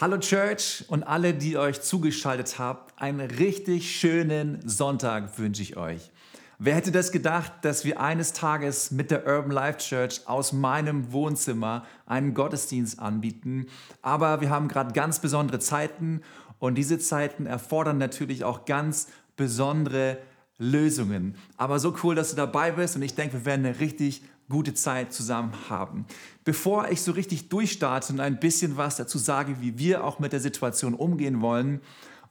Hallo Church und alle, die euch zugeschaltet habt, einen richtig schönen Sonntag wünsche ich euch. Wer hätte das gedacht, dass wir eines Tages mit der Urban Life Church aus meinem Wohnzimmer einen Gottesdienst anbieten? Aber wir haben gerade ganz besondere Zeiten und diese Zeiten erfordern natürlich auch ganz besondere Lösungen. Aber so cool, dass du dabei bist und ich denke, wir werden eine richtig gute Zeit zusammen haben. Bevor ich so richtig durchstarte und ein bisschen was dazu sage, wie wir auch mit der Situation umgehen wollen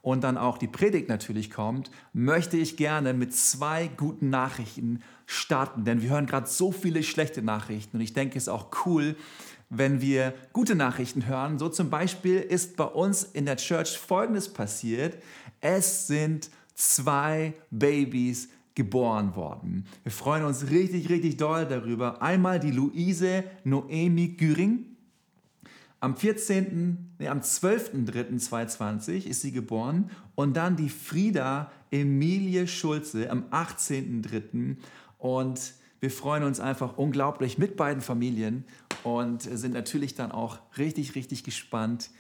und dann auch die Predigt natürlich kommt, möchte ich gerne mit zwei guten Nachrichten starten, denn wir hören gerade so viele schlechte Nachrichten und ich denke, es ist auch cool, wenn wir gute Nachrichten hören. So zum Beispiel ist bei uns in der Church Folgendes passiert. Es sind zwei Babys geboren worden. Wir freuen uns richtig, richtig doll darüber. Einmal die Luise Noemi Güring. Am 14., nee, am 12.03.2020 ist sie geboren und dann die Frieda Emilie Schulze am 18.03. Und wir freuen uns einfach unglaublich mit beiden Familien und sind natürlich dann auch richtig, richtig gespannt,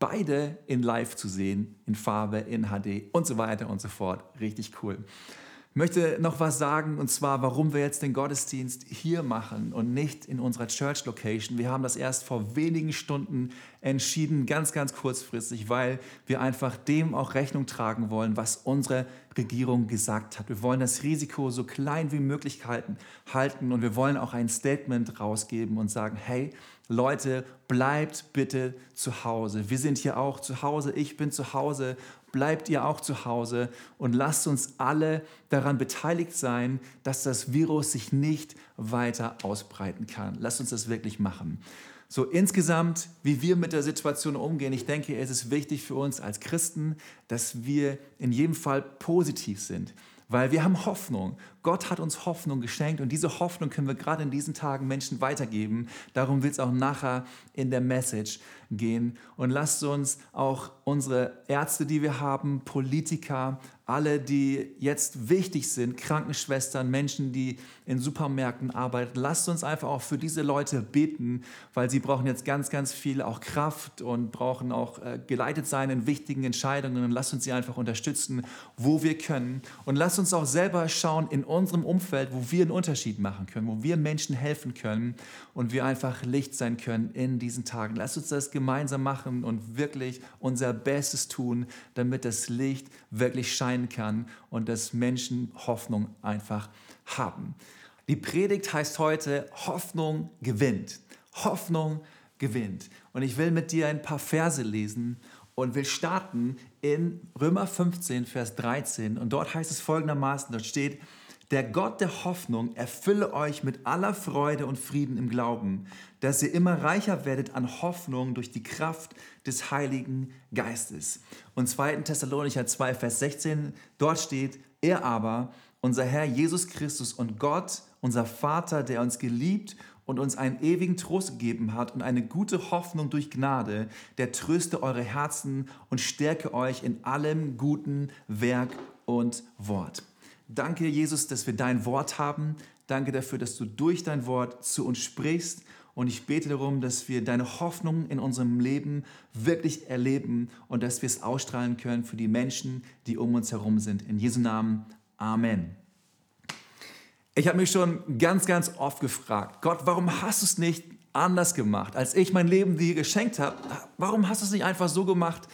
beide in Live zu sehen, in Farbe, in HD und so weiter und so fort. Richtig cool. Ich möchte noch was sagen, und zwar, warum wir jetzt den Gottesdienst hier machen und nicht in unserer Church Location. Wir haben das erst vor wenigen Stunden entschieden, ganz, ganz kurzfristig, weil wir einfach dem auch Rechnung tragen wollen, was unsere Regierung gesagt hat. Wir wollen das Risiko so klein wie möglich halten und wir wollen auch ein Statement rausgeben und sagen, hey, Leute, bleibt bitte zu Hause. Wir sind hier auch zu Hause, ich bin zu Hause bleibt ihr auch zu Hause und lasst uns alle daran beteiligt sein, dass das Virus sich nicht weiter ausbreiten kann. Lasst uns das wirklich machen. So insgesamt, wie wir mit der Situation umgehen, ich denke, es ist wichtig für uns als Christen, dass wir in jedem Fall positiv sind. Weil wir haben Hoffnung. Gott hat uns Hoffnung geschenkt und diese Hoffnung können wir gerade in diesen Tagen Menschen weitergeben. Darum wird es auch nachher in der Message gehen. Und lasst uns auch unsere Ärzte, die wir haben, Politiker, alle, die jetzt wichtig sind, Krankenschwestern, Menschen, die in Supermärkten arbeiten, lasst uns einfach auch für diese Leute beten, weil sie brauchen jetzt ganz, ganz viel auch Kraft und brauchen auch äh, geleitet sein in wichtigen Entscheidungen. Und lasst uns sie einfach unterstützen, wo wir können. Und lasst uns auch selber schauen in unserem Umfeld, wo wir einen Unterschied machen können, wo wir Menschen helfen können und wir einfach Licht sein können in diesen Tagen. Lasst uns das gemeinsam machen und wirklich unser Bestes tun, damit das Licht wirklich scheinen kann und dass Menschen Hoffnung einfach haben. Die Predigt heißt heute Hoffnung gewinnt. Hoffnung gewinnt. Und ich will mit dir ein paar Verse lesen und will starten in Römer 15, Vers 13. Und dort heißt es folgendermaßen, dort steht, der Gott der Hoffnung erfülle euch mit aller Freude und Frieden im Glauben, dass ihr immer reicher werdet an Hoffnung durch die Kraft des Heiligen Geistes. Und 2. Thessalonicher 2, Vers 16, dort steht, er aber, unser Herr Jesus Christus und Gott, unser Vater, der uns geliebt und uns einen ewigen Trost gegeben hat und eine gute Hoffnung durch Gnade, der tröste eure Herzen und stärke euch in allem guten Werk und Wort. Danke, Jesus, dass wir dein Wort haben. Danke dafür, dass du durch dein Wort zu uns sprichst. Und ich bete darum, dass wir deine Hoffnung in unserem Leben wirklich erleben und dass wir es ausstrahlen können für die Menschen, die um uns herum sind. In Jesu Namen. Amen. Ich habe mich schon ganz, ganz oft gefragt, Gott, warum hast du es nicht anders gemacht, als ich mein Leben dir geschenkt habe? Warum hast du es nicht einfach so gemacht,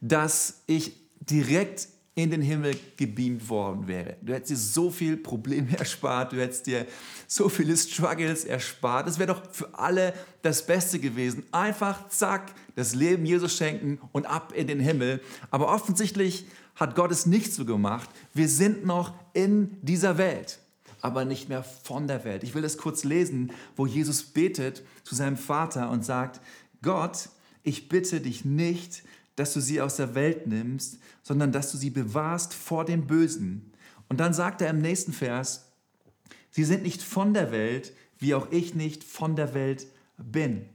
dass ich direkt in den Himmel gebeamt worden wäre. Du hättest dir so viel Probleme erspart, du hättest dir so viele Struggles erspart. Es wäre doch für alle das Beste gewesen. Einfach, zack, das Leben Jesus schenken und ab in den Himmel. Aber offensichtlich hat Gott es nicht so gemacht. Wir sind noch in dieser Welt, aber nicht mehr von der Welt. Ich will das kurz lesen, wo Jesus betet zu seinem Vater und sagt, Gott, ich bitte dich nicht, dass du sie aus der Welt nimmst, sondern dass du sie bewahrst vor dem Bösen. Und dann sagt er im nächsten Vers, sie sind nicht von der Welt, wie auch ich nicht von der Welt bin.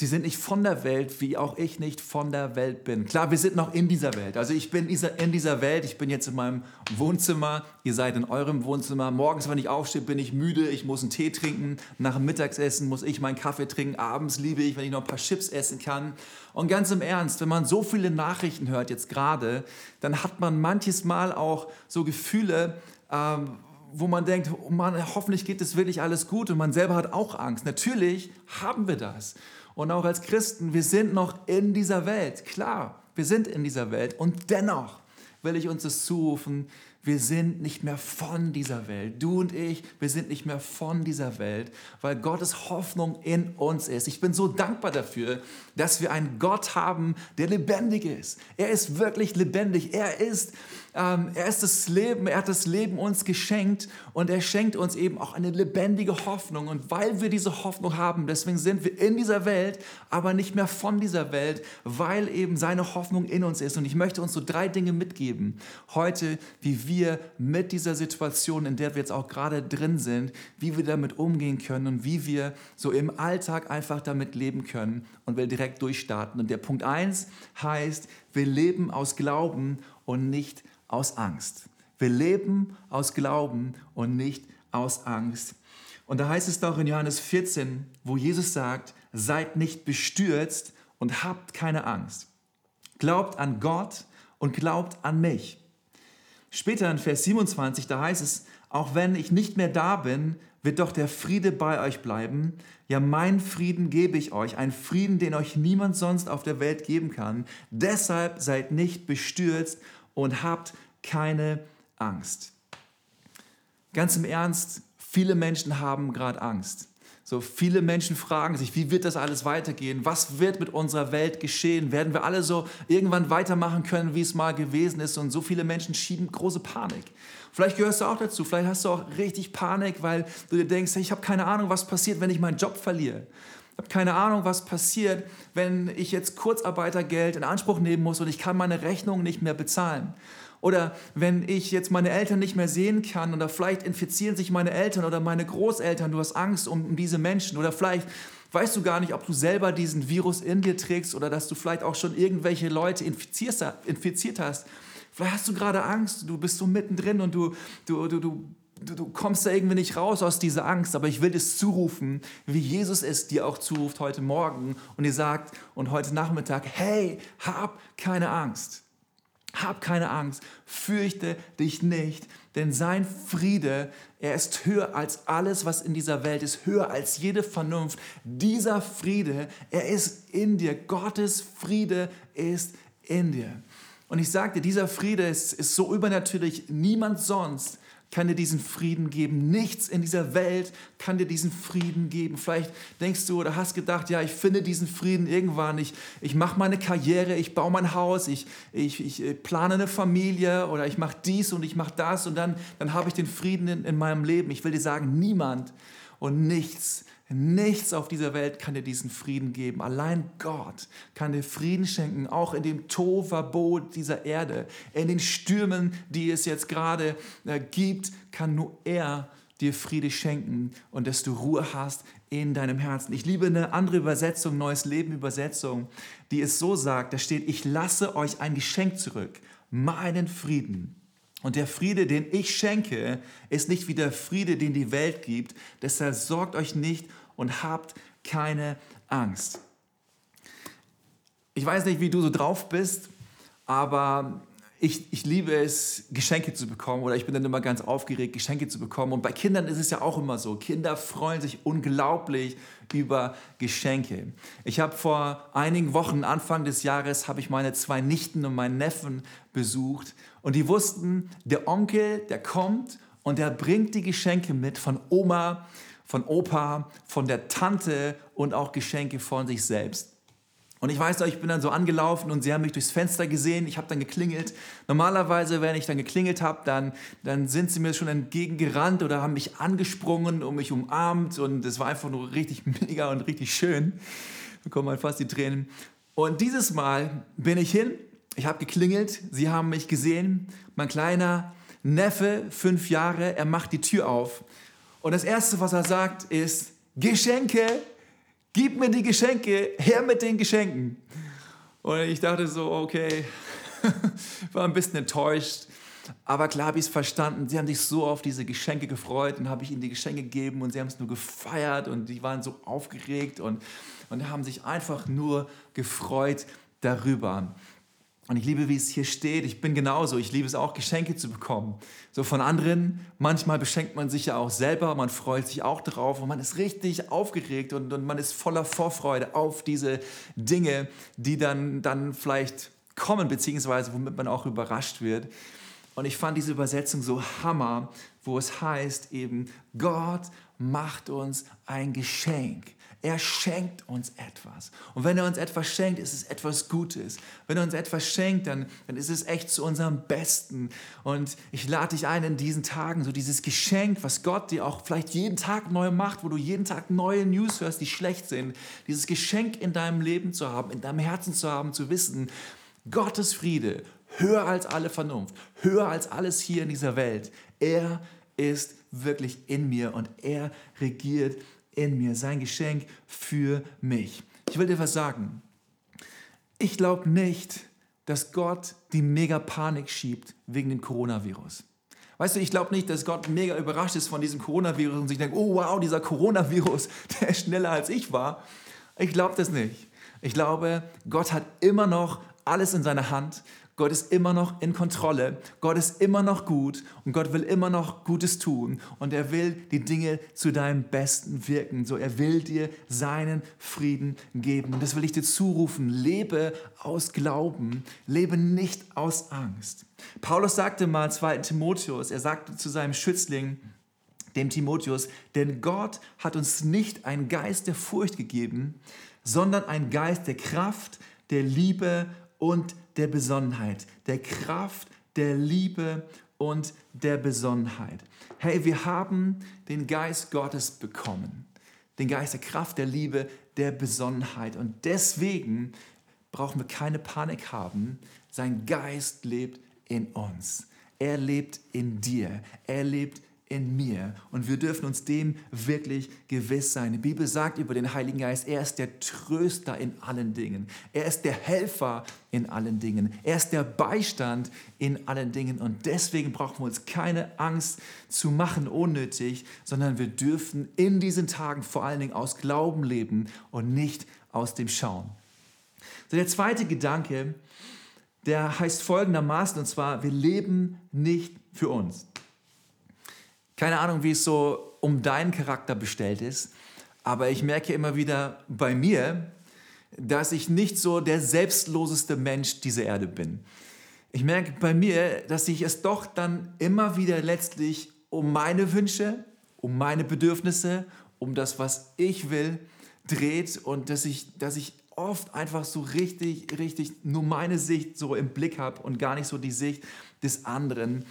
Sie sind nicht von der Welt, wie auch ich nicht von der Welt bin. Klar, wir sind noch in dieser Welt. Also ich bin in dieser Welt, ich bin jetzt in meinem Wohnzimmer, ihr seid in eurem Wohnzimmer. Morgens, wenn ich aufstehe, bin ich müde, ich muss einen Tee trinken. Nach dem Mittagessen muss ich meinen Kaffee trinken. Abends liebe ich, wenn ich noch ein paar Chips essen kann. Und ganz im Ernst, wenn man so viele Nachrichten hört jetzt gerade, dann hat man manches Mal auch so Gefühle, ähm, wo man denkt, oh Mann, hoffentlich geht es wirklich alles gut und man selber hat auch Angst. Natürlich haben wir das. Und auch als Christen, wir sind noch in dieser Welt. Klar, wir sind in dieser Welt. Und dennoch will ich uns das zurufen, wir sind nicht mehr von dieser Welt. Du und ich, wir sind nicht mehr von dieser Welt, weil Gottes Hoffnung in uns ist. Ich bin so dankbar dafür, dass wir einen Gott haben, der lebendig ist. Er ist wirklich lebendig. Er ist ähm, er ist das Leben, er hat das Leben uns geschenkt und er schenkt uns eben auch eine lebendige Hoffnung. Und weil wir diese Hoffnung haben, deswegen sind wir in dieser Welt, aber nicht mehr von dieser Welt, weil eben seine Hoffnung in uns ist. Und ich möchte uns so drei Dinge mitgeben heute, wie wir mit dieser Situation, in der wir jetzt auch gerade drin sind, wie wir damit umgehen können und wie wir so im Alltag einfach damit leben können und will direkt durchstarten. Und der Punkt eins heißt, wir leben aus Glauben und nicht aus Angst. Wir leben aus Glauben und nicht aus Angst. Und da heißt es doch in Johannes 14, wo Jesus sagt, seid nicht bestürzt und habt keine Angst. Glaubt an Gott und glaubt an mich. Später in Vers 27, da heißt es, auch wenn ich nicht mehr da bin, wird doch der Friede bei euch bleiben. Ja, mein Frieden gebe ich euch, ein Frieden, den euch niemand sonst auf der Welt geben kann. Deshalb seid nicht bestürzt und habt keine Angst. Ganz im Ernst, viele Menschen haben gerade Angst. So viele Menschen fragen sich, wie wird das alles weitergehen? Was wird mit unserer Welt geschehen? Werden wir alle so irgendwann weitermachen können, wie es mal gewesen ist? Und so viele Menschen schieben große Panik. Vielleicht gehörst du auch dazu. Vielleicht hast du auch richtig Panik, weil du dir denkst, ich habe keine Ahnung, was passiert, wenn ich meinen Job verliere. Ich habe keine Ahnung, was passiert, wenn ich jetzt Kurzarbeitergeld in Anspruch nehmen muss und ich kann meine Rechnung nicht mehr bezahlen. Oder wenn ich jetzt meine Eltern nicht mehr sehen kann oder vielleicht infizieren sich meine Eltern oder meine Großeltern, du hast Angst um, diese Menschen oder vielleicht weißt du gar nicht, ob du selber diesen Virus in dir trägst oder dass du vielleicht auch schon irgendwelche Leute infiziert hast. Vielleicht hast du gerade Angst, du bist so mittendrin und du, du, du, du Du, du, kommst da irgendwie nicht raus aus dieser Angst, aber ich will es zurufen, wie Jesus es dir auch zuruft heute Morgen und dir sagt und heute Nachmittag, hey, hab keine Angst. Hab keine Angst, fürchte dich nicht, denn sein Friede, er ist höher als alles, was in dieser Welt ist, höher als jede Vernunft. Dieser Friede, er ist in dir. Gottes Friede ist in dir. Und ich sagte, dieser Friede ist, ist so übernatürlich, niemand sonst kann dir diesen Frieden geben. Nichts in dieser Welt kann dir diesen Frieden geben. Vielleicht denkst du oder hast gedacht, ja, ich finde diesen Frieden irgendwann. Ich, ich mache meine Karriere, ich baue mein Haus, ich, ich, ich äh, plane eine Familie oder ich mache dies und ich mache das und dann, dann habe ich den Frieden in, in meinem Leben. Ich will dir sagen, niemand und nichts Nichts auf dieser Welt kann dir diesen Frieden geben. Allein Gott kann dir Frieden schenken, auch in dem Tovabot dieser Erde, in den Stürmen, die es jetzt gerade äh, gibt, kann nur er dir Friede schenken und dass du Ruhe hast in deinem Herzen. Ich liebe eine andere Übersetzung, Neues Leben Übersetzung, die es so sagt, da steht, ich lasse euch ein Geschenk zurück, meinen Frieden. Und der Friede, den ich schenke, ist nicht wie der Friede, den die Welt gibt. Deshalb sorgt euch nicht und habt keine Angst. Ich weiß nicht, wie du so drauf bist, aber ich, ich liebe es, Geschenke zu bekommen oder ich bin dann immer ganz aufgeregt, Geschenke zu bekommen. Und bei Kindern ist es ja auch immer so. Kinder freuen sich unglaublich über Geschenke. Ich habe vor einigen Wochen, Anfang des Jahres, habe ich meine zwei Nichten und meinen Neffen besucht und die wussten, der Onkel, der kommt und der bringt die Geschenke mit von Oma, von Opa, von der Tante und auch Geschenke von sich selbst. Und ich weiß noch, ich bin dann so angelaufen und sie haben mich durchs Fenster gesehen. Ich habe dann geklingelt. Normalerweise, wenn ich dann geklingelt habe, dann, dann sind sie mir schon entgegengerannt oder haben mich angesprungen und mich umarmt. Und es war einfach nur richtig mega und richtig schön. Da kommen halt fast die Tränen. Und dieses Mal bin ich hin. Ich habe geklingelt. Sie haben mich gesehen. Mein kleiner Neffe, fünf Jahre, er macht die Tür auf und das Erste, was er sagt, ist, Geschenke, gib mir die Geschenke, her mit den Geschenken. Und ich dachte so, okay, war ein bisschen enttäuscht. Aber klar habe ich es verstanden. Sie haben sich so auf diese Geschenke gefreut und habe ich ihnen die Geschenke gegeben und sie haben es nur gefeiert und die waren so aufgeregt und, und haben sich einfach nur gefreut darüber. Und ich liebe, wie es hier steht. Ich bin genauso. Ich liebe es auch, Geschenke zu bekommen. So von anderen. Manchmal beschenkt man sich ja auch selber. Man freut sich auch drauf und man ist richtig aufgeregt und, und man ist voller Vorfreude auf diese Dinge, die dann, dann vielleicht kommen, beziehungsweise womit man auch überrascht wird. Und ich fand diese Übersetzung so hammer, wo es heißt eben, Gott macht uns ein Geschenk. Er schenkt uns etwas. Und wenn er uns etwas schenkt, ist es etwas Gutes. Wenn er uns etwas schenkt, dann, dann ist es echt zu unserem Besten. Und ich lade dich ein in diesen Tagen, so dieses Geschenk, was Gott dir auch vielleicht jeden Tag neu macht, wo du jeden Tag neue News hörst, die schlecht sind, dieses Geschenk in deinem Leben zu haben, in deinem Herzen zu haben, zu wissen, Gottes Friede, höher als alle Vernunft, höher als alles hier in dieser Welt. Er ist wirklich in mir und er regiert in mir, sein Geschenk für mich. Ich will dir was sagen. Ich glaube nicht, dass Gott die mega Panik schiebt wegen dem Coronavirus. Weißt du, ich glaube nicht, dass Gott mega überrascht ist von diesem Coronavirus und sich denkt, oh wow, dieser Coronavirus, der ist schneller als ich war. Ich glaube das nicht. Ich glaube, Gott hat immer noch alles in seiner Hand. Gott ist immer noch in Kontrolle. Gott ist immer noch gut und Gott will immer noch Gutes tun. Und er will die Dinge zu deinem Besten wirken. So, er will dir seinen Frieden geben. Und das will ich dir zurufen. Lebe aus Glauben. Lebe nicht aus Angst. Paulus sagte mal 2. Timotheus, er sagte zu seinem Schützling, dem Timotheus, denn Gott hat uns nicht einen Geist der Furcht gegeben, sondern einen Geist der Kraft, der Liebe und der Besonnenheit, der Kraft, der Liebe und der Besonnenheit. Hey, wir haben den Geist Gottes bekommen. Den Geist der Kraft, der Liebe, der Besonnenheit. Und deswegen brauchen wir keine Panik haben. Sein Geist lebt in uns. Er lebt in dir. Er lebt in mir. Und wir dürfen uns dem wirklich gewiss sein. Die Bibel sagt über den Heiligen Geist, er ist der Tröster in allen Dingen. Er ist der Helfer in allen Dingen. Er ist der Beistand in allen Dingen. Und deswegen brauchen wir uns keine Angst zu machen, unnötig, sondern wir dürfen in diesen Tagen vor allen Dingen aus Glauben leben und nicht aus dem Schauen. So der zweite Gedanke, der heißt folgendermaßen, und zwar, wir leben nicht für uns. Keine Ahnung, wie es so um deinen Charakter bestellt ist, aber ich merke immer wieder bei mir, dass ich nicht so der selbstloseste Mensch dieser Erde bin. Ich merke bei mir, dass sich es doch dann immer wieder letztlich um meine Wünsche, um meine Bedürfnisse, um das, was ich will, dreht und dass ich, dass ich oft einfach so richtig, richtig nur meine Sicht so im Blick habe und gar nicht so die Sicht des anderen.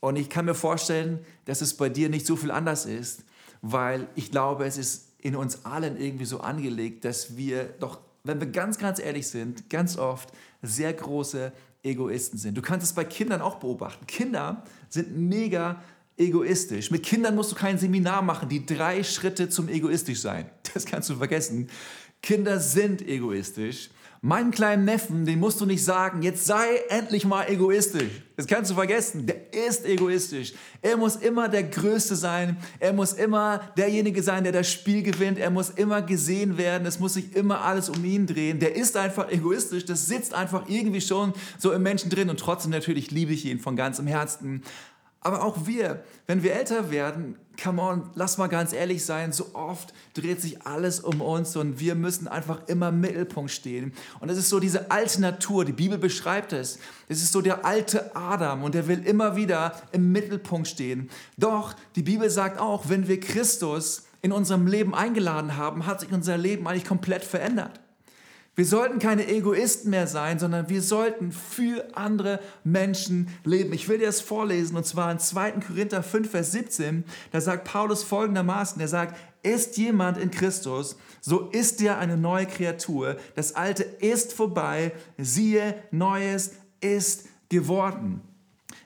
Und ich kann mir vorstellen, dass es bei dir nicht so viel anders ist, weil ich glaube, es ist in uns allen irgendwie so angelegt, dass wir doch, wenn wir ganz, ganz ehrlich sind, ganz oft sehr große Egoisten sind. Du kannst es bei Kindern auch beobachten. Kinder sind mega egoistisch. Mit Kindern musst du kein Seminar machen, die drei Schritte zum egoistisch sein. Das kannst du vergessen. Kinder sind egoistisch Meinen kleinen Neffen, den musst du nicht sagen, jetzt sei endlich mal egoistisch. Das kannst du vergessen. Der ist egoistisch. Er muss immer der Größte sein. Er muss immer derjenige sein, der das Spiel gewinnt. Er muss immer gesehen werden. Es muss sich immer alles um ihn drehen. Der ist einfach egoistisch. Das sitzt einfach irgendwie schon so im Menschen drin. Und trotzdem natürlich liebe ich ihn von ganzem Herzen. Aber auch wir, wenn wir älter werden, come on, lass mal ganz ehrlich sein, so oft dreht sich alles um uns und wir müssen einfach immer im Mittelpunkt stehen. Und es ist so diese alte Natur, die Bibel beschreibt es. Es ist so der alte Adam und der will immer wieder im Mittelpunkt stehen. Doch die Bibel sagt auch, wenn wir Christus in unserem Leben eingeladen haben, hat sich unser Leben eigentlich komplett verändert. Wir sollten keine Egoisten mehr sein, sondern wir sollten für andere Menschen leben. Ich will dir das vorlesen und zwar in 2. Korinther 5, Vers 17. Da sagt Paulus folgendermaßen, er sagt, ist jemand in Christus, so ist er eine neue Kreatur. Das Alte ist vorbei, siehe, Neues ist geworden.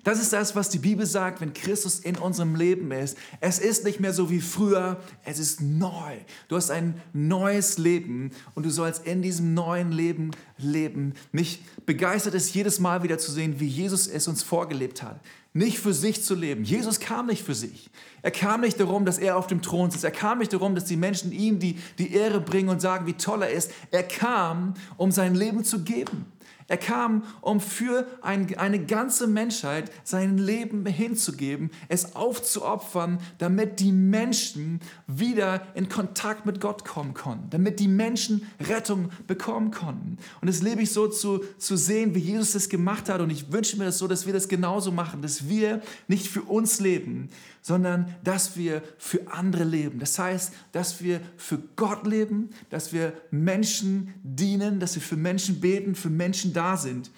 Das ist das, was die Bibel sagt, wenn Christus in unserem Leben ist. Es ist nicht mehr so wie früher, es ist neu. Du hast ein neues Leben und du sollst in diesem neuen Leben leben. Mich begeistert es jedes Mal wieder zu sehen, wie Jesus es uns vorgelebt hat. Nicht für sich zu leben. Jesus kam nicht für sich. Er kam nicht darum, dass er auf dem Thron sitzt. Er kam nicht darum, dass die Menschen ihm die, die Ehre bringen und sagen, wie toll er ist. Er kam, um sein Leben zu geben. Er kam, um für ein, eine ganze Menschheit sein Leben hinzugeben, es aufzuopfern, damit die Menschen wieder in Kontakt mit Gott kommen konnten, damit die Menschen Rettung bekommen konnten. Und das lebe ich so zu, zu sehen, wie Jesus das gemacht hat. Und ich wünsche mir das so, dass wir das genauso machen, dass wir nicht für uns leben, sondern dass wir für andere leben. Das heißt, dass wir für Gott leben, dass wir Menschen dienen, dass wir für Menschen beten, für Menschen da sind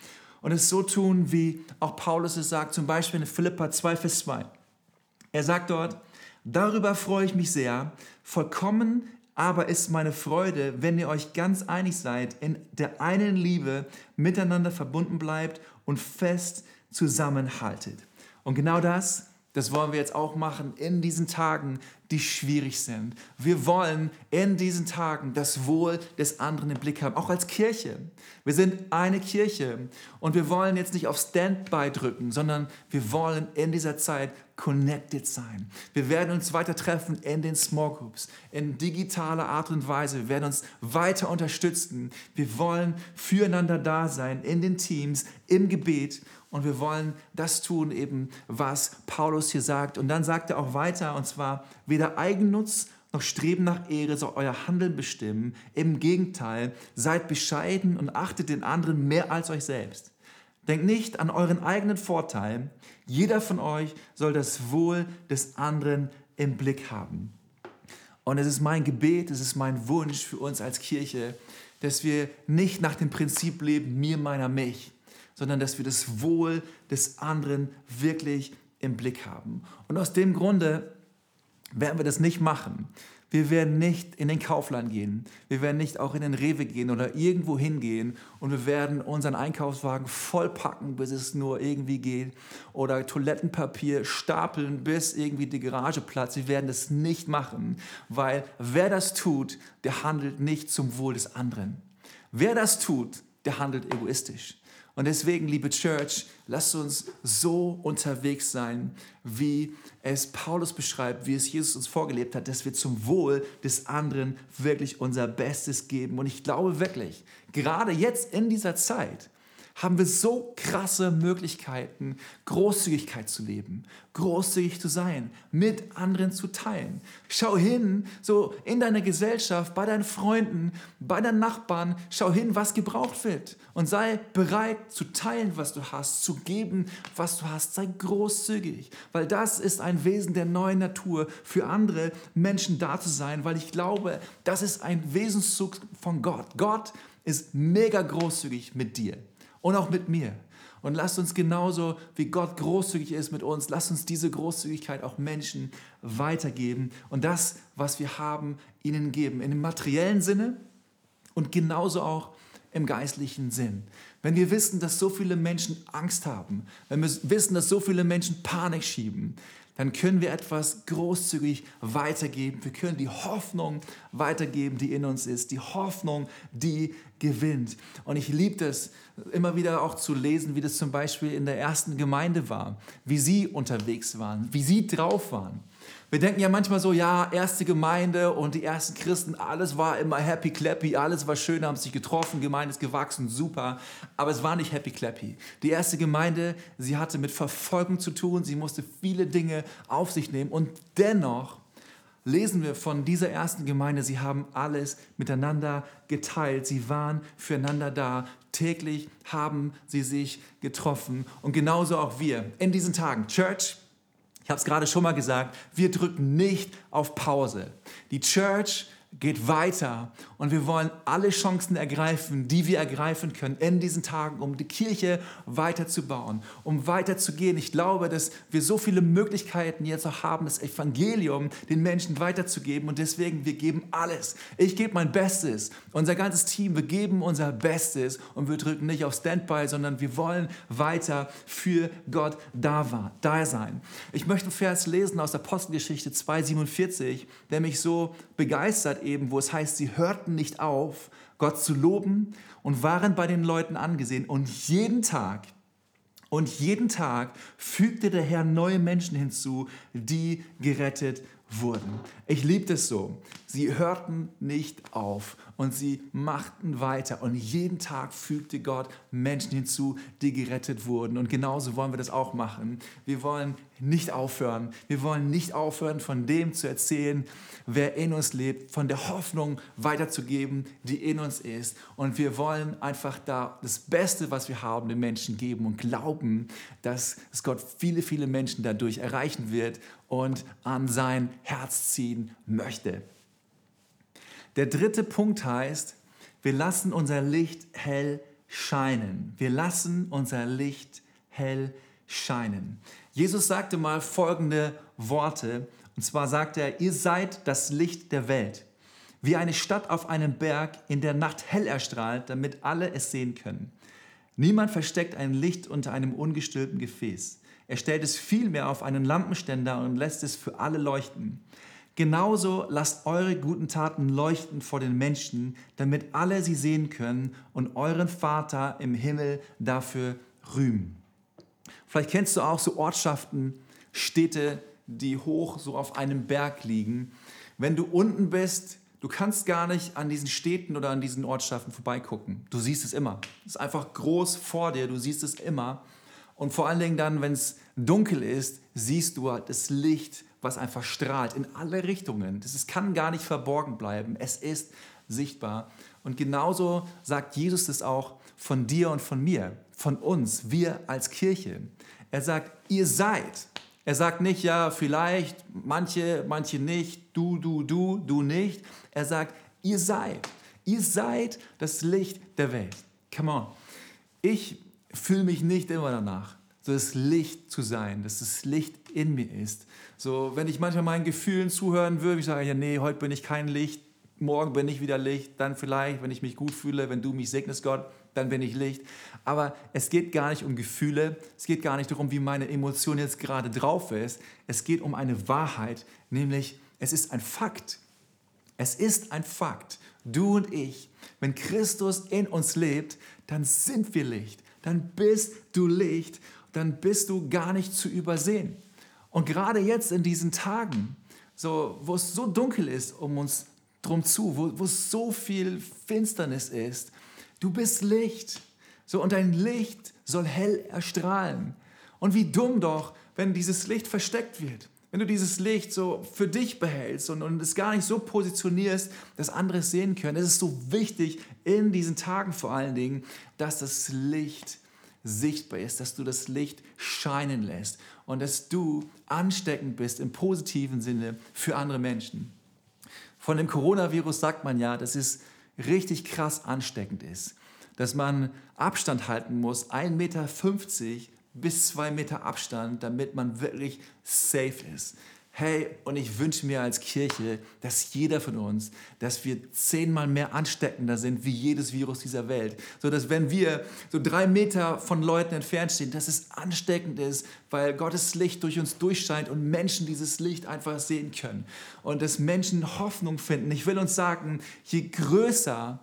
und es so tun, wie auch Paulus es sagt, zum Beispiel in Philippa 2, Vers 2. Er sagt dort, darüber freue ich mich sehr, vollkommen aber ist meine Freude, wenn ihr euch ganz einig seid, in der einen Liebe miteinander verbunden bleibt und fest zusammenhaltet. Und genau das das wollen wir jetzt auch machen in diesen Tagen, die schwierig sind. Wir wollen in diesen Tagen das Wohl des anderen im Blick haben, auch als Kirche. Wir sind eine Kirche und wir wollen jetzt nicht auf Standby drücken, sondern wir wollen in dieser Zeit connected sein. Wir werden uns weiter treffen in den Small Groups, in digitaler Art und Weise. Wir werden uns weiter unterstützen. Wir wollen füreinander da sein in den Teams, im Gebet und wir wollen das tun, eben was Paulus hier sagt. Und dann sagt er auch weiter, und zwar weder Eigennutz noch Streben nach Ehre soll euer Handeln bestimmen. Im Gegenteil, seid bescheiden und achtet den anderen mehr als euch selbst. Denkt nicht an euren eigenen Vorteil. Jeder von euch soll das Wohl des anderen im Blick haben. Und es ist mein Gebet, es ist mein Wunsch für uns als Kirche, dass wir nicht nach dem Prinzip leben, mir, meiner, mich, sondern dass wir das Wohl des anderen wirklich im Blick haben. Und aus dem Grunde werden wir das nicht machen. Wir werden nicht in den Kaufland gehen. Wir werden nicht auch in den Rewe gehen oder irgendwo hingehen und wir werden unseren Einkaufswagen vollpacken, bis es nur irgendwie geht oder Toilettenpapier stapeln, bis irgendwie die Garage platzt. Wir werden das nicht machen, weil wer das tut, der handelt nicht zum Wohl des anderen. Wer das tut, der handelt egoistisch. Und deswegen, liebe Church, lasst uns so unterwegs sein, wie es Paulus beschreibt, wie es Jesus uns vorgelebt hat, dass wir zum Wohl des anderen wirklich unser Bestes geben. Und ich glaube wirklich, gerade jetzt in dieser Zeit, haben wir so krasse Möglichkeiten, Großzügigkeit zu leben, großzügig zu sein, mit anderen zu teilen. Schau hin, so in deiner Gesellschaft, bei deinen Freunden, bei deinen Nachbarn, schau hin, was gebraucht wird und sei bereit zu teilen, was du hast, zu geben, was du hast. Sei großzügig, weil das ist ein Wesen der neuen Natur, für andere Menschen da zu sein, weil ich glaube, das ist ein Wesenszug von Gott. Gott ist mega großzügig mit dir und auch mit mir. Und lasst uns genauso, wie Gott großzügig ist mit uns, lasst uns diese Großzügigkeit auch Menschen weitergeben und das, was wir haben, ihnen geben. In dem materiellen Sinne und genauso auch im geistlichen Sinn. Wenn wir wissen, dass so viele Menschen Angst haben, wenn wir wissen, dass so viele Menschen Panik schieben, dann können wir etwas großzügig weitergeben. Wir können die Hoffnung weitergeben, die in uns ist. Die Hoffnung, die gewinnt. Und ich liebe es, immer wieder auch zu lesen, wie das zum Beispiel in der ersten Gemeinde war, wie sie unterwegs waren, wie sie drauf waren. Wir denken ja manchmal so, ja, erste Gemeinde und die ersten Christen, alles war immer happy clappy, alles war schön, haben sich getroffen, Gemeinde ist gewachsen, super. Aber es war nicht happy clappy. Die erste Gemeinde, sie hatte mit Verfolgung zu tun, sie musste viele Dinge auf sich nehmen und dennoch lesen wir von dieser ersten Gemeinde, sie haben alles miteinander geteilt, sie waren füreinander da, täglich haben sie sich getroffen und genauso auch wir in diesen Tagen. Church, ich habe es gerade schon mal gesagt, wir drücken nicht auf Pause. Die Church geht weiter und wir wollen alle Chancen ergreifen, die wir ergreifen können in diesen Tagen, um die Kirche weiterzubauen, um weiterzugehen. Ich glaube, dass wir so viele Möglichkeiten jetzt auch haben, das Evangelium den Menschen weiterzugeben und deswegen, wir geben alles. Ich gebe mein Bestes. Unser ganzes Team, wir geben unser Bestes und wir drücken nicht auf Standby, sondern wir wollen weiter für Gott da, war, da sein. Ich möchte einen Vers lesen aus Apostelgeschichte 2,47, der mich so begeistert eben, wo es heißt, sie hörten nicht auf, Gott zu loben und waren bei den Leuten angesehen. Und jeden Tag, und jeden Tag fügte der Herr neue Menschen hinzu, die gerettet wurden. Ich liebe es so. Sie hörten nicht auf und sie machten weiter. Und jeden Tag fügte Gott Menschen hinzu, die gerettet wurden. Und genauso wollen wir das auch machen. Wir wollen nicht aufhören. Wir wollen nicht aufhören, von dem zu erzählen, wer in uns lebt, von der Hoffnung weiterzugeben, die in uns ist. Und wir wollen einfach da das Beste, was wir haben, den Menschen geben und glauben, dass Gott viele, viele Menschen dadurch erreichen wird und an sein Herz ziehen möchte. Der dritte Punkt heißt, wir lassen unser Licht hell scheinen. Wir lassen unser Licht hell scheinen. Jesus sagte mal folgende Worte, und zwar sagte er, ihr seid das Licht der Welt, wie eine Stadt auf einem Berg in der Nacht hell erstrahlt, damit alle es sehen können. Niemand versteckt ein Licht unter einem ungestülpten Gefäß. Er stellt es vielmehr auf einen Lampenständer und lässt es für alle leuchten. Genauso lasst eure guten Taten leuchten vor den Menschen, damit alle sie sehen können und euren Vater im Himmel dafür rühmen. Vielleicht kennst du auch so Ortschaften, Städte, die hoch so auf einem Berg liegen. Wenn du unten bist, du kannst gar nicht an diesen Städten oder an diesen Ortschaften vorbeigucken. Du siehst es immer. Es ist einfach groß vor dir, du siehst es immer. Und vor allen Dingen dann, wenn es dunkel ist, siehst du halt das Licht, was einfach strahlt in alle Richtungen. Das ist, kann gar nicht verborgen bleiben. Es ist sichtbar. Und genauso sagt Jesus das auch von dir und von mir, von uns, wir als Kirche. Er sagt, ihr seid. Er sagt nicht, ja, vielleicht, manche, manche nicht, du, du, du, du nicht. Er sagt, ihr seid. Ihr seid das Licht der Welt. Come on. Ich fühle mich nicht immer danach, so das Licht zu sein, dass das Licht in mir ist. So, wenn ich manchmal meinen Gefühlen zuhören würde, ich sage, ja, nee, heute bin ich kein Licht, morgen bin ich wieder Licht, dann vielleicht, wenn ich mich gut fühle, wenn du mich segnest, Gott, dann bin ich Licht. Aber es geht gar nicht um Gefühle, es geht gar nicht darum, wie meine Emotion jetzt gerade drauf ist. Es geht um eine Wahrheit, nämlich es ist ein Fakt. Es ist ein Fakt. Du und ich, wenn Christus in uns lebt, dann sind wir Licht dann bist du Licht, dann bist du gar nicht zu übersehen. Und gerade jetzt in diesen Tagen, so, wo es so dunkel ist um uns drum zu, wo, wo so viel Finsternis ist, du bist Licht. So, und dein Licht soll hell erstrahlen. Und wie dumm doch, wenn dieses Licht versteckt wird. Wenn du dieses Licht so für dich behältst und, und es gar nicht so positionierst, dass andere es sehen können. Es ist so wichtig in diesen Tagen vor allen Dingen, dass das Licht sichtbar ist, dass du das Licht scheinen lässt und dass du ansteckend bist im positiven Sinne für andere Menschen. Von dem Coronavirus sagt man ja, dass es richtig krass ansteckend ist, dass man Abstand halten muss, 1,50 Meter bis zwei Meter Abstand, damit man wirklich safe ist. Hey, und ich wünsche mir als Kirche, dass jeder von uns, dass wir zehnmal mehr ansteckender sind wie jedes Virus dieser Welt. So dass wenn wir so drei Meter von Leuten entfernt stehen, dass es ansteckend ist, weil Gottes Licht durch uns durchscheint und Menschen dieses Licht einfach sehen können. Und dass Menschen Hoffnung finden. Ich will uns sagen, je größer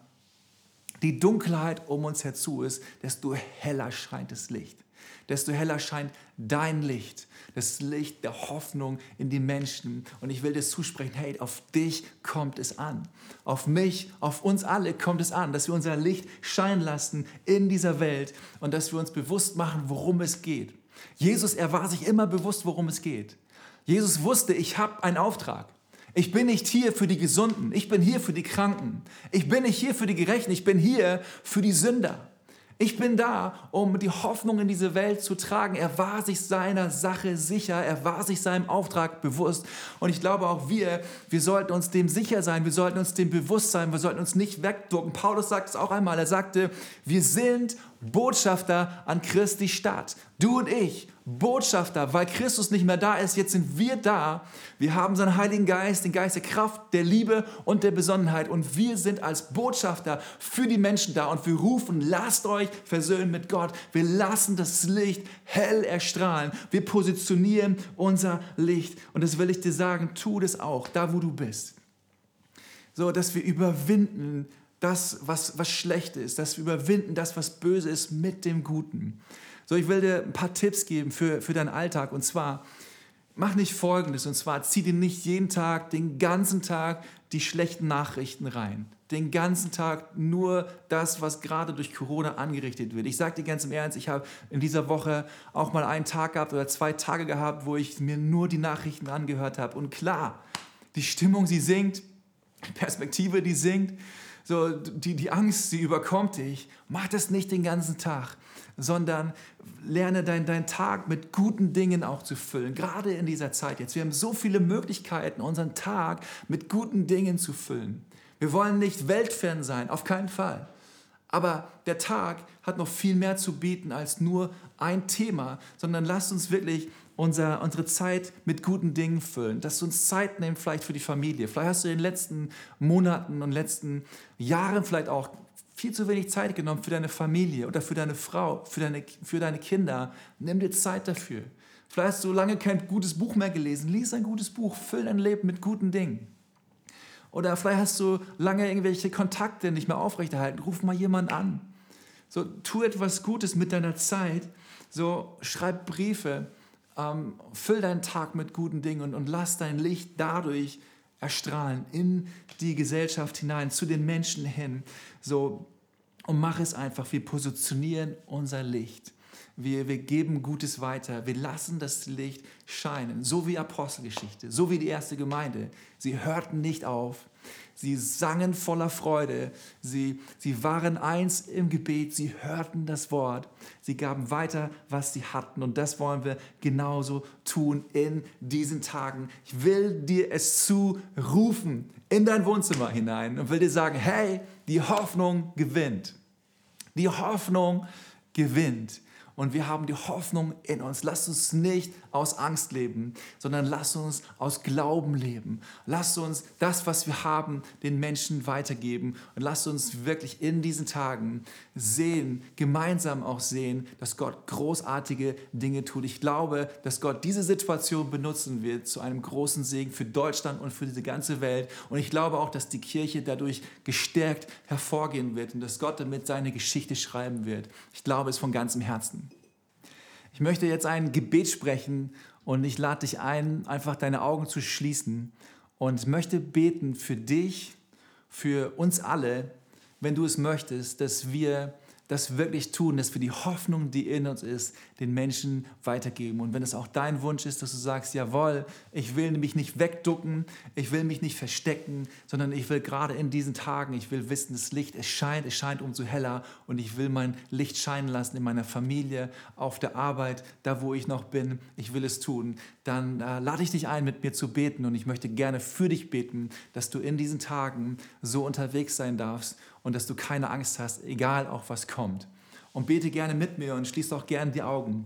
die Dunkelheit um uns herzu ist, desto heller scheint das Licht desto heller scheint dein Licht, das Licht der Hoffnung in die Menschen. Und ich will dir zusprechen, hey, auf dich kommt es an. Auf mich, auf uns alle kommt es an, dass wir unser Licht scheinen lassen in dieser Welt und dass wir uns bewusst machen, worum es geht. Jesus, er war sich immer bewusst, worum es geht. Jesus wusste, ich habe einen Auftrag. Ich bin nicht hier für die Gesunden, ich bin hier für die Kranken. Ich bin nicht hier für die Gerechten, ich bin hier für die Sünder. Ich bin da, um die Hoffnung in diese Welt zu tragen. Er war sich seiner Sache sicher, er war sich seinem Auftrag bewusst. Und ich glaube auch wir, wir sollten uns dem sicher sein, wir sollten uns dem bewusst sein, wir sollten uns nicht wegducken. Paulus sagt es auch einmal, er sagte, wir sind Botschafter an Christi Stadt. Du und ich, Botschafter, weil Christus nicht mehr da ist, jetzt sind wir da. Wir haben seinen Heiligen Geist, den Geist der Kraft, der Liebe und der Besonnenheit. Und wir sind als Botschafter für die Menschen da. Und wir rufen, lasst euch versöhnen mit Gott. Wir lassen das Licht hell erstrahlen. Wir positionieren unser Licht. Und das will ich dir sagen, tu das auch, da wo du bist. So, dass wir überwinden das, was, was schlecht ist, dass wir überwinden das, was böse ist, mit dem Guten. So, ich will dir ein paar Tipps geben für, für deinen Alltag. Und zwar, mach nicht Folgendes. Und zwar, zieh dir nicht jeden Tag, den ganzen Tag die schlechten Nachrichten rein. Den ganzen Tag nur das, was gerade durch Corona angerichtet wird. Ich sage dir ganz im Ernst, ich habe in dieser Woche auch mal einen Tag gehabt oder zwei Tage gehabt, wo ich mir nur die Nachrichten angehört habe. Und klar, die Stimmung, sie sinkt, die Perspektive, die sinkt so die, die Angst, sie überkommt dich. Mach das nicht den ganzen Tag, sondern lerne deinen dein Tag mit guten Dingen auch zu füllen. Gerade in dieser Zeit jetzt. Wir haben so viele Möglichkeiten, unseren Tag mit guten Dingen zu füllen. Wir wollen nicht weltfern sein, auf keinen Fall. Aber der Tag hat noch viel mehr zu bieten als nur ein Thema, sondern lasst uns wirklich unser, unsere Zeit mit guten Dingen füllen, dass du uns Zeit nehmen vielleicht für die Familie. Vielleicht hast du in den letzten Monaten und letzten Jahren vielleicht auch viel zu wenig Zeit genommen für deine Familie oder für deine Frau, für deine, für deine Kinder. Nimm dir Zeit dafür. Vielleicht hast du lange kein gutes Buch mehr gelesen. Lies ein gutes Buch, füll dein Leben mit guten Dingen. Oder vielleicht hast du lange irgendwelche Kontakte nicht mehr aufrechterhalten. Ruf mal jemanden an. So, tu etwas Gutes mit deiner Zeit. So, schreib Briefe ähm, füll deinen Tag mit guten Dingen und, und lass dein Licht dadurch erstrahlen in die Gesellschaft hinein, zu den Menschen hin. So, und mach es einfach. Wir positionieren unser Licht. Wir, wir geben Gutes weiter. Wir lassen das Licht scheinen. So wie Apostelgeschichte, so wie die erste Gemeinde. Sie hörten nicht auf. Sie sangen voller Freude. Sie, sie waren eins im Gebet. Sie hörten das Wort. Sie gaben weiter, was sie hatten. Und das wollen wir genauso tun in diesen Tagen. Ich will dir es zurufen in dein Wohnzimmer hinein und will dir sagen, hey, die Hoffnung gewinnt. Die Hoffnung gewinnt. Und wir haben die Hoffnung in uns. Lass uns nicht aus Angst leben, sondern lass uns aus Glauben leben. Lass uns das, was wir haben, den Menschen weitergeben. Und lass uns wirklich in diesen Tagen sehen, gemeinsam auch sehen, dass Gott großartige Dinge tut. Ich glaube, dass Gott diese Situation benutzen wird zu einem großen Segen für Deutschland und für diese ganze Welt. Und ich glaube auch, dass die Kirche dadurch gestärkt hervorgehen wird und dass Gott damit seine Geschichte schreiben wird. Ich glaube es von ganzem Herzen. Ich möchte jetzt ein Gebet sprechen und ich lade dich ein, einfach deine Augen zu schließen und möchte beten für dich, für uns alle, wenn du es möchtest, dass wir das wirklich tun, dass wir die Hoffnung, die in uns ist, den Menschen weitergeben. Und wenn es auch dein Wunsch ist, dass du sagst, jawohl, ich will mich nicht wegducken, ich will mich nicht verstecken, sondern ich will gerade in diesen Tagen, ich will wissen, das Licht, es scheint, es scheint umso heller und ich will mein Licht scheinen lassen in meiner Familie, auf der Arbeit, da wo ich noch bin, ich will es tun, dann äh, lade ich dich ein, mit mir zu beten und ich möchte gerne für dich beten, dass du in diesen Tagen so unterwegs sein darfst und dass du keine Angst hast, egal auch was kommt. Und bete gerne mit mir und schließ auch gerne die Augen.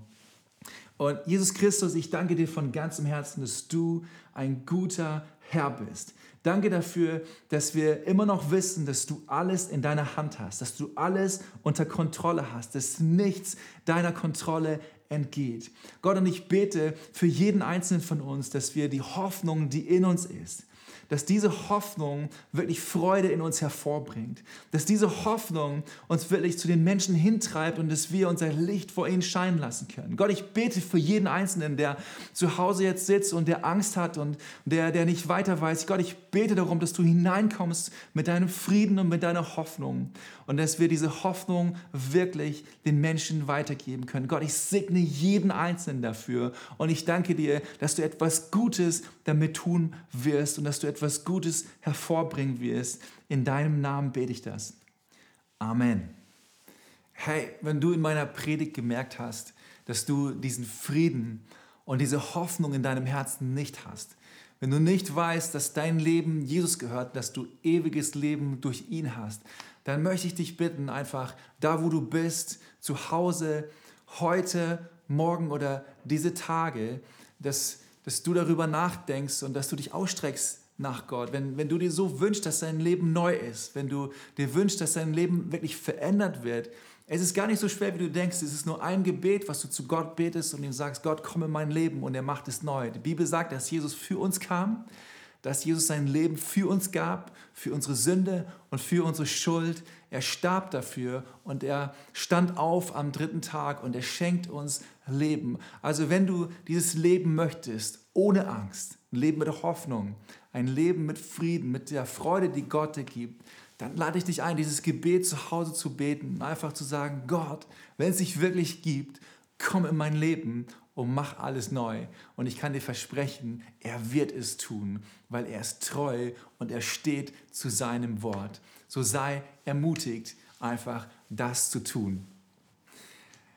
Und Jesus Christus, ich danke dir von ganzem Herzen, dass du ein guter Herr bist. Danke dafür, dass wir immer noch wissen, dass du alles in deiner Hand hast, dass du alles unter Kontrolle hast, dass nichts deiner Kontrolle entgeht. Gott, und ich bete für jeden einzelnen von uns, dass wir die Hoffnung, die in uns ist, dass diese Hoffnung wirklich Freude in uns hervorbringt, dass diese Hoffnung uns wirklich zu den Menschen hintreibt und dass wir unser Licht vor ihnen scheinen lassen können. Gott, ich bete für jeden Einzelnen, der zu Hause jetzt sitzt und der Angst hat und der, der nicht weiter weiß. Gott, ich bete darum, dass du hineinkommst mit deinem Frieden und mit deiner Hoffnung und dass wir diese Hoffnung wirklich den Menschen weitergeben können. Gott, ich segne jeden Einzelnen dafür und ich danke dir, dass du etwas Gutes damit tun wirst und dass du etwas Gutes hervorbringen wirst. In deinem Namen bete ich das. Amen. Hey, wenn du in meiner Predigt gemerkt hast, dass du diesen Frieden und diese Hoffnung in deinem Herzen nicht hast, wenn du nicht weißt, dass dein Leben Jesus gehört, dass du ewiges Leben durch ihn hast, dann möchte ich dich bitten, einfach da, wo du bist, zu Hause, heute, morgen oder diese Tage, dass, dass du darüber nachdenkst und dass du dich ausstreckst nach Gott. Wenn, wenn du dir so wünschst, dass dein Leben neu ist, wenn du dir wünschst, dass dein Leben wirklich verändert wird, es ist gar nicht so schwer, wie du denkst. Es ist nur ein Gebet, was du zu Gott betest und ihm sagst, Gott, komm in mein Leben und er macht es neu. Die Bibel sagt, dass Jesus für uns kam, dass Jesus sein Leben für uns gab, für unsere Sünde und für unsere Schuld. Er starb dafür und er stand auf am dritten Tag und er schenkt uns Leben. Also wenn du dieses Leben möchtest, ohne Angst, ein Leben mit Hoffnung, ein Leben mit Frieden, mit der Freude, die Gott dir gibt, dann lade ich dich ein, dieses Gebet zu Hause zu beten, einfach zu sagen, Gott, wenn es sich wirklich gibt, komm in mein Leben und mach alles neu. Und ich kann dir versprechen, er wird es tun, weil er ist treu und er steht zu seinem Wort. So sei ermutigt, einfach das zu tun.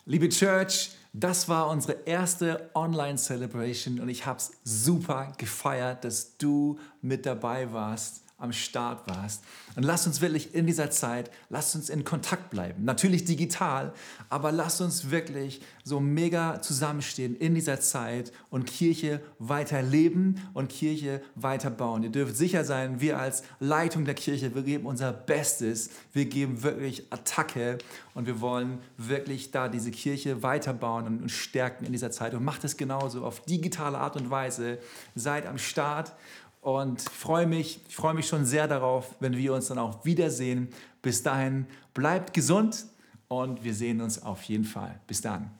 Liebe Church, das war unsere erste Online-Celebration und ich habe es super gefeiert, dass du mit dabei warst am Start warst. Und lass uns wirklich in dieser Zeit, lass uns in Kontakt bleiben. Natürlich digital, aber lass uns wirklich so mega zusammenstehen in dieser Zeit und Kirche weiter leben und Kirche weiter bauen. Ihr dürft sicher sein, wir als Leitung der Kirche, wir geben unser Bestes. Wir geben wirklich Attacke und wir wollen wirklich da diese Kirche weiterbauen und stärken in dieser Zeit. Und macht es genauso auf digitale Art und Weise. Seid am Start und freue mich, ich freue mich schon sehr darauf, wenn wir uns dann auch wiedersehen. Bis dahin, bleibt gesund und wir sehen uns auf jeden Fall. Bis dann.